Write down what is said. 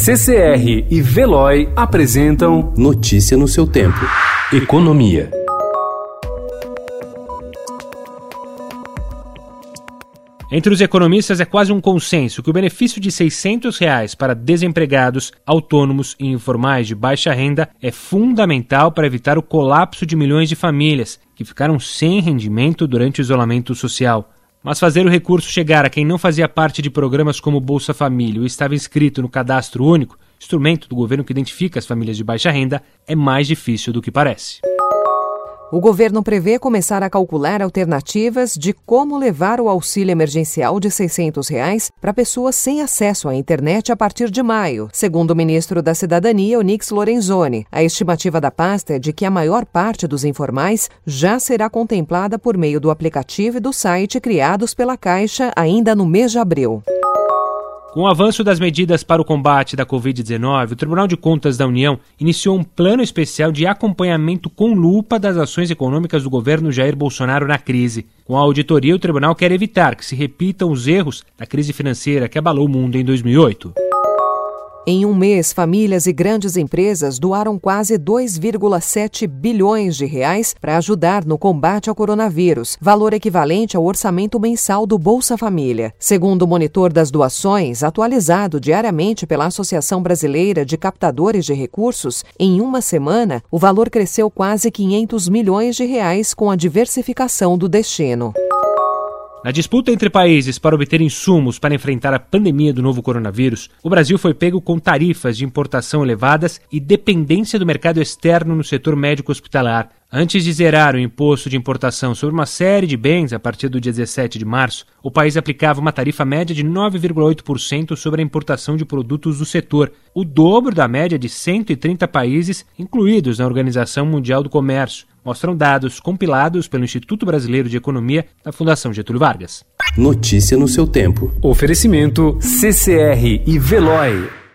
CCR e Veloy apresentam Notícia no seu tempo. Economia. Entre os economistas é quase um consenso que o benefício de 600 reais para desempregados, autônomos e informais de baixa renda é fundamental para evitar o colapso de milhões de famílias que ficaram sem rendimento durante o isolamento social. Mas fazer o recurso chegar a quem não fazia parte de programas como Bolsa Família ou estava inscrito no Cadastro Único, instrumento do governo que identifica as famílias de baixa renda, é mais difícil do que parece. O governo prevê começar a calcular alternativas de como levar o auxílio emergencial de 600 reais para pessoas sem acesso à internet a partir de maio, segundo o ministro da Cidadania, Onix Lorenzoni. A estimativa da pasta é de que a maior parte dos informais já será contemplada por meio do aplicativo e do site criados pela Caixa ainda no mês de abril. Com o avanço das medidas para o combate da Covid-19, o Tribunal de Contas da União iniciou um plano especial de acompanhamento com lupa das ações econômicas do governo Jair Bolsonaro na crise. Com a auditoria, o tribunal quer evitar que se repitam os erros da crise financeira que abalou o mundo em 2008. Em um mês, famílias e grandes empresas doaram quase 2,7 bilhões de reais para ajudar no combate ao coronavírus, valor equivalente ao orçamento mensal do Bolsa Família. Segundo o monitor das doações, atualizado diariamente pela Associação Brasileira de Captadores de Recursos, em uma semana, o valor cresceu quase 500 milhões de reais com a diversificação do destino. Na disputa entre países para obter insumos para enfrentar a pandemia do novo coronavírus, o Brasil foi pego com tarifas de importação elevadas e dependência do mercado externo no setor médico hospitalar. Antes de zerar o imposto de importação sobre uma série de bens a partir do dia 17 de março, o país aplicava uma tarifa média de 9,8% sobre a importação de produtos do setor, o dobro da média de 130 países incluídos na Organização Mundial do Comércio mostram dados compilados pelo Instituto Brasileiro de Economia da Fundação Getúlio Vargas. Notícia no seu tempo. Oferecimento CCR e Veloy.